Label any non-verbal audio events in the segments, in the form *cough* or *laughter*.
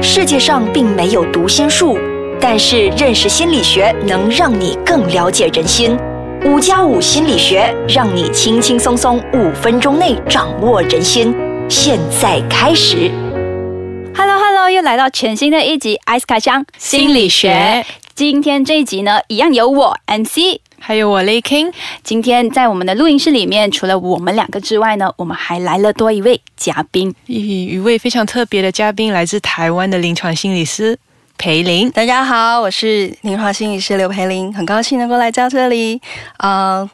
世界上并没有读心术，但是认识心理学能让你更了解人心。五加五心理学让你轻轻松松五分钟内掌握人心。现在开始。Hello Hello，又来到全新的一集艾斯卡箱心理学。今天这一集呢，一样有我 MC。还有我 Lay King，今天在我们的录音室里面，除了我们两个之外呢，我们还来了多一位嘉宾。一一位非常特别的嘉宾，来自台湾的临床心理师裴林。大家好，我是临床心理师刘培林，很高兴能够来到这里。呃，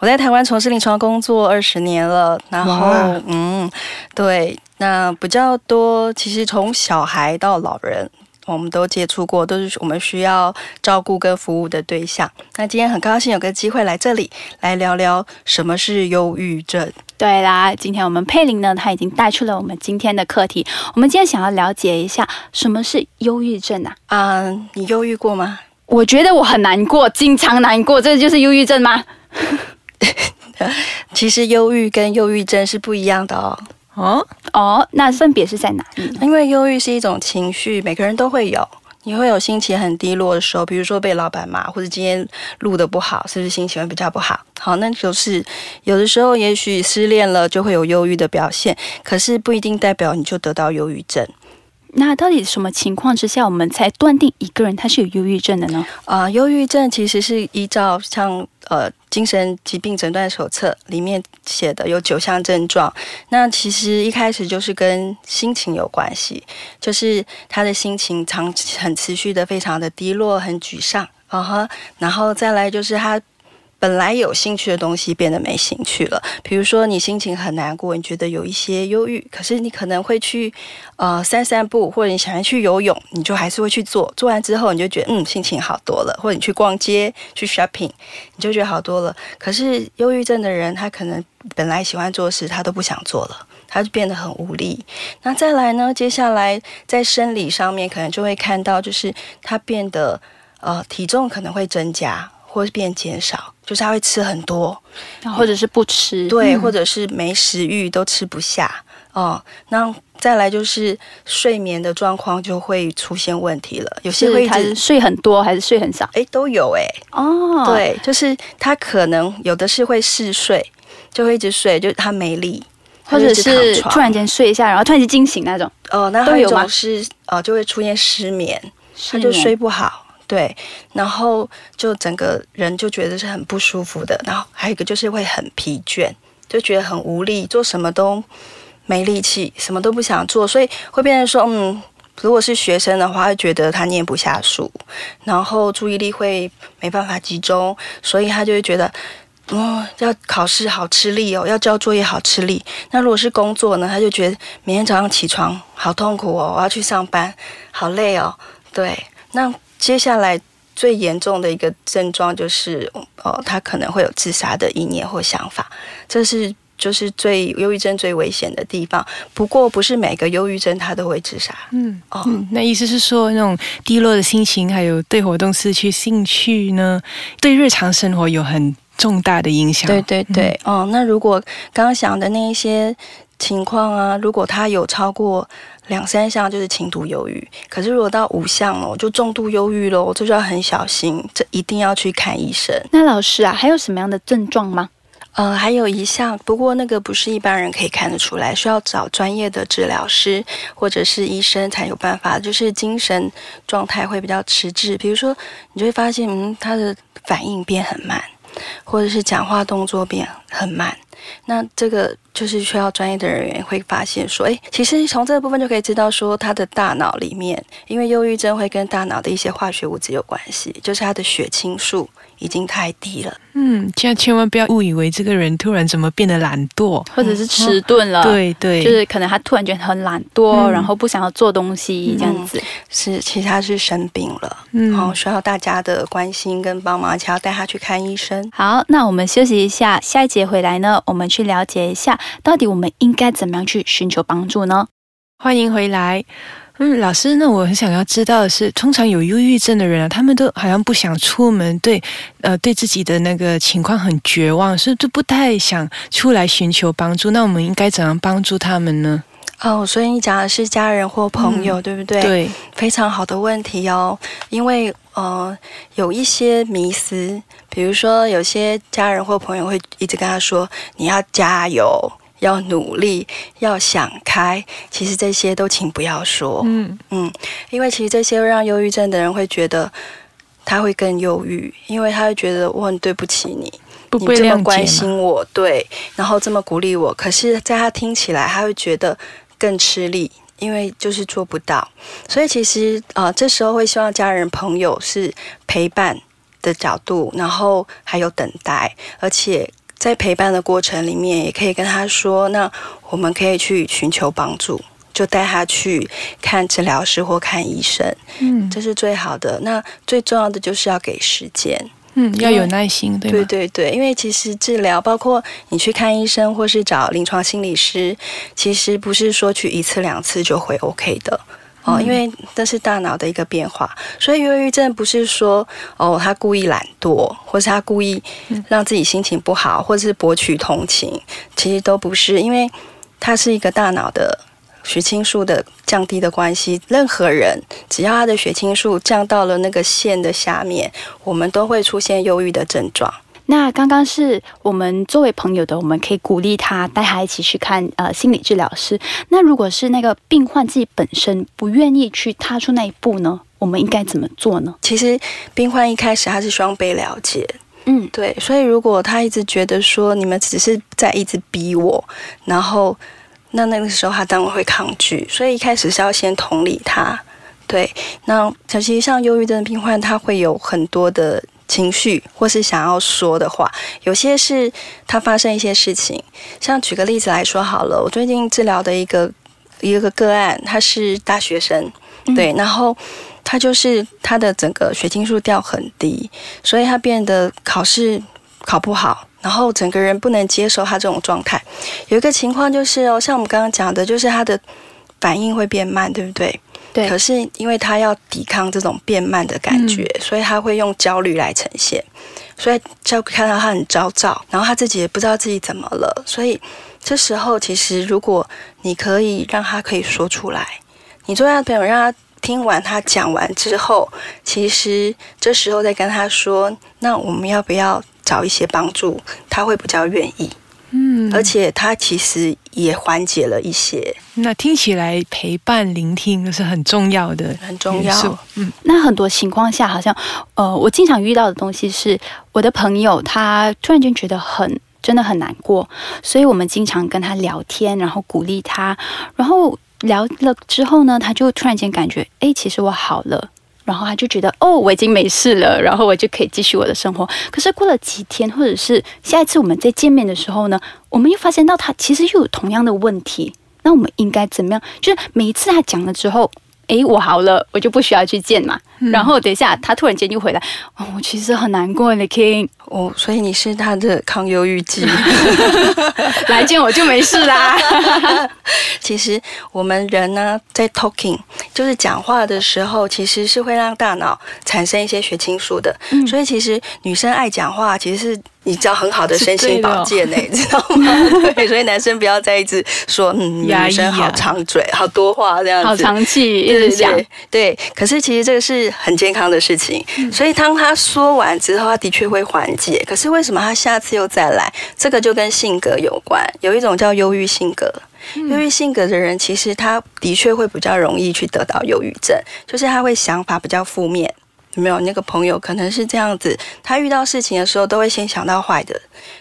我在台湾从事临床工作二十年了，然后嗯，对，那比较多，其实从小孩到老人。我们都接触过，都是我们需要照顾跟服务的对象。那今天很高兴有个机会来这里，来聊聊什么是忧郁症。对啦，今天我们佩林呢，他已经带出了我们今天的课题。我们今天想要了解一下什么是忧郁症啊？啊、你忧郁过吗？我觉得我很难过，经常难过，这就是忧郁症吗？*laughs* 其实忧郁跟忧郁症是不一样的哦。哦，哦，那分别是在哪里？因为忧郁是一种情绪，每个人都会有。你会有心情很低落的时候，比如说被老板骂，或者今天录的不好，是不是心情会比较不好？好，那就是有的时候也许失恋了就会有忧郁的表现，可是不一定代表你就得到忧郁症。那到底什么情况之下，我们才断定一个人他是有忧郁症的呢？啊、忧郁症其实是依照像呃精神疾病诊断手册里面写的有九项症状，那其实一开始就是跟心情有关系，就是他的心情长很持续的非常的低落，很沮丧，啊哈，然后再来就是他。本来有兴趣的东西变得没兴趣了，比如说你心情很难过，你觉得有一些忧郁，可是你可能会去呃散散步，或者你想要去游泳，你就还是会去做。做完之后，你就觉得嗯心情好多了，或者你去逛街去 shopping，你就觉得好多了。可是忧郁症的人，他可能本来喜欢做事，他都不想做了，他就变得很无力。那再来呢？接下来在生理上面，可能就会看到，就是他变得呃体重可能会增加，或是变减少，就是他会吃很多，或者是不吃？对，嗯或者是没食欲都吃不下哦。那再来就是睡眠的状况就会出现问题了，有些会一直是睡很多还是睡很少？哎都有哎、哦，，对，就是他可能有的是会嗜睡，就会一直睡，就是他没力，或者是突然间睡一下，然后突然间惊醒那种，哦，那还有一都有吗种是呃就会出现失眠，他他就睡不好。对，然后就整个人就觉得是很不舒服的，然后还有一个就是会很疲倦，就觉得很无力，做什么都没力气，什么都不想做，所以会变成说，嗯，如果是学生的话，会觉得他念不下书，然后注意力会没办法集中，所以他就会觉得。哦，要考试好吃力哦，要交作业好吃力。那如果是工作呢，他就觉得每天早上起床好痛苦哦，我要去上班，好累哦。对，那接下来最严重的一个症状就是，哦，他可能会有自杀的意念或想法，这是就是最忧郁症最危险的地方。不过，不是每个忧郁症他都会自杀。嗯哦，嗯，那意思是说，那种低落的心情，还有对活动失去兴趣呢，对日常生活有很重大的影响。对对对，哦，那如果刚刚想的那一些情况啊，如果他有超过两三项，就是轻度忧郁；可是如果到五项哦，就重度忧郁喽，这就要很小心，这一定要去看医生。那老师啊，还有什么样的症状吗？呃，还有一项，不过那个不是一般人可以看得出来，需要找专业的治疗师或者是医生才有办法。就是精神状态会比较迟滞，比如说你就会发现，嗯，他的反应变很慢，或者是讲话动作变很慢。那这个就是需要专业的人员会发现说，诶，其实从这个部分就可以知道说，他的大脑里面，因为忧郁症会跟大脑的一些化学物质有关系，就是他的血清素已经太低了。嗯，这样千万不要误以为这个人突然怎么变得懒惰。或者是迟钝了？。对对，就是可能他突然觉得很懒惰，嗯然后不想要做东西这样子。是，其实他是生病了，嗯哦，需要大家的关心跟帮忙，而且要带他去看医生。好，那我们休息一下，下一节回来呢，我们去了解一下，到底我们应该怎么样去寻求帮助呢？欢迎回来。嗯，老师，那我很想要知道的是，通常有忧郁症的人啊，他们都好像不想出门，对，呃，对自己的那个情况很绝望，所以都不太想出来寻求帮助。那我们应该怎样帮助他们呢？哦，所以你讲的是家人或朋友，对不对？对，非常好的问题哦，因为呃有一些迷思，比如说有些家人或朋友会一直跟他说你要加油。要努力，要想开。其实这些都请不要说，嗯嗯，因为其实这些会让忧郁症的人会觉得他会更忧郁，因为他会觉得我很对不起你，不你这么关。心我，对，然后这么鼓励我，可是在他听起来，他会觉得更吃力，因为就是做不到。所以其实呃，这时候会希望家人朋友是陪伴的角度，然后还有等待，而且在陪伴的过程里面，也可以跟他说，那我们可以去寻求帮助。就带他去看治疗师或看医生，嗯这是最好的。那最重要的就是要给时间，嗯，要有耐心，对对？对对，因为其实治疗，包括你去看医生或是找临床心理师，其实不是说去一次两次就会 OK 的。哦，因为这是大脑的一个变化，所以忧郁症不是说哦他故意懒惰，或是他故意让自己心情不好，或者是博取同情，其实都不是，因为它是一个大脑的血清素的降低的关系。任何人只要他的血清素降到了那个线的下面，我们都会出现忧郁的症状。那刚刚是我们作为朋友的，我们可以鼓励他，带他一起去看呃心理治疗师。那如果是那个病患自己本身不愿意去踏出那一步呢，我们应该怎么做呢？其实病患一开始他是希望被了解，嗯，对，所以如果他一直觉得说你们只是在一直逼我，然后那那个时候他当然会抗拒，所以一开始是要先同理他。对，那其实像忧郁症的病患，他会有很多的情绪，或是想要说的话，有些是他发生一些事情，像举个例子来说好了，我最近治疗的一个一个个案，他是大学生，对，然后他就是他的整个血清素掉很低，所以他变得考试考不好，然后整个人不能接受他这种状态。有一个情况就是哦，像我们刚刚讲的，就是他的反应会变慢，对不对？对可是因为他要抵抗这种变慢的感觉，所以他会用焦虑来呈现，所以就看到他很焦躁，然后他自己也不知道自己怎么了，所以这时候其实如果你可以让他可以说出来，你做他的朋友让他。听完他讲完之后，其实这时候再跟他说，那我们要不要找一些帮助？他会比较愿意，嗯，而且他其实也缓解了一些，那听起来陪伴、聆听是很重要的，很重要。嗯，那很多情况下，好像呃，我经常遇到的东西是，我的朋友他突然间觉得很真的很难过，所以我们经常跟他聊天，然后鼓励他，然后聊了之后呢，他就突然间感觉，哎，其实我好了。然后他就觉得哦，我已经没事了，然后我就可以继续我的生活。可是过了几天，或者是下一次我们再见面的时候呢，我们又发现到他其实又有同样的问题。那我们应该怎么样？就是每一次他讲了之后，诶，我好了，我就不需要去见嘛。然后等一下他突然间就回来，哦，我其实很难过的，King，哦，所以你是他的抗忧郁剂。*laughs* 来见我就没事啦。*laughs* 其实我们人呢，在 talking 就是讲话的时候，其实是会让大脑产生一些血清素的。嗯所以其实女生爱讲话，其实是你知道很好的身心保健呢、知道吗？*laughs* 对，所以男生不要再一直说，嗯，女生好啊长嘴，好多话这样子，好长气，一对对直讲。对对，可是其实这个是很健康的事情，嗯所以当他说完之后，他的确会缓解。可是为什么他下次又再来？这个就跟性格有关，有一种叫忧郁性格。嗯忧郁性格的人，其实他的确会比较容易去得到忧郁症，就是他会想法比较负面。有没有那个朋友可能是这样子？他遇到事情的时候，都会先想到坏的，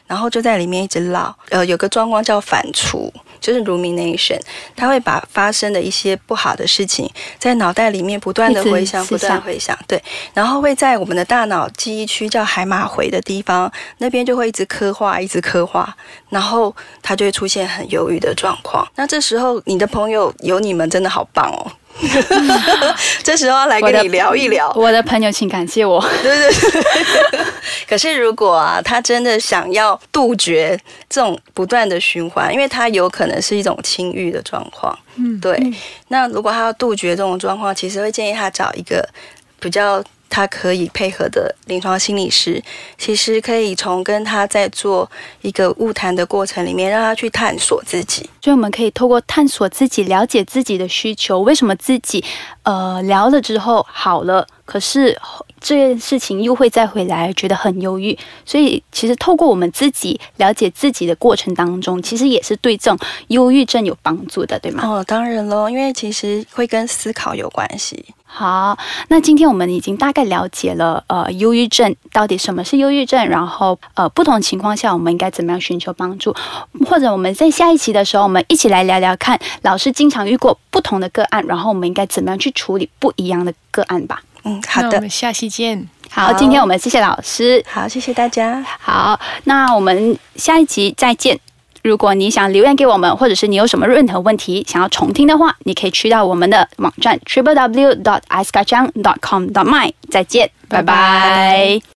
然后就在里面一直唠。呃，有个状况叫反刍，就是 rumination，他会把发生的一些不好的事情在脑袋里面不断的回想，不断回想，对，然后会在我们的大脑记忆区叫海马回的地方，那边就会一直刻画，一直刻画，然后他就会出现很忧郁的状况。那这时候你的朋友有你们真的好棒哦。*laughs* 这时候要来跟你聊一聊，我的朋友，请感谢我。对 *laughs* 对对。*laughs* 可是如果啊，他真的想要杜绝这种不断的循环，因为他有可能是一种轻欲的状况，嗯，对。那如果他要杜绝这种状况，其实会建议他找一个比较。他可以配合的临床心理师，其实可以从跟他在做一个物谈的过程里面，让他去探索自己。所以我们可以透过探索自己，了解自己的需求，为什么自己呃聊了之后好了，可是这件事情又会再回来，觉得很忧郁。所以其实透过我们自己了解自己的过程当中，其实也是对这种忧郁症有帮助的，对吗？哦，当然喽，因为其实会跟思考有关系。好，那今天我们已经大概了解了，呃，忧郁症到底什么是忧郁症，然后呃，不同情况下我们应该怎么样寻求帮助，或者我们在下一期的时候，我们一起来聊聊看，老师经常遇过不同的个案，然后我们应该怎么样去处理不一样的个案吧。嗯，好的我们，下期见。好，今天我们谢谢老师。好，谢谢大家。好，那我们下一集再见。如果你想留言给我们，或者是你有什么任何问题想要重听的话，你可以去到我们的网站 triple w dot i s k a c h a n g dot com dot my。再见，拜拜拜拜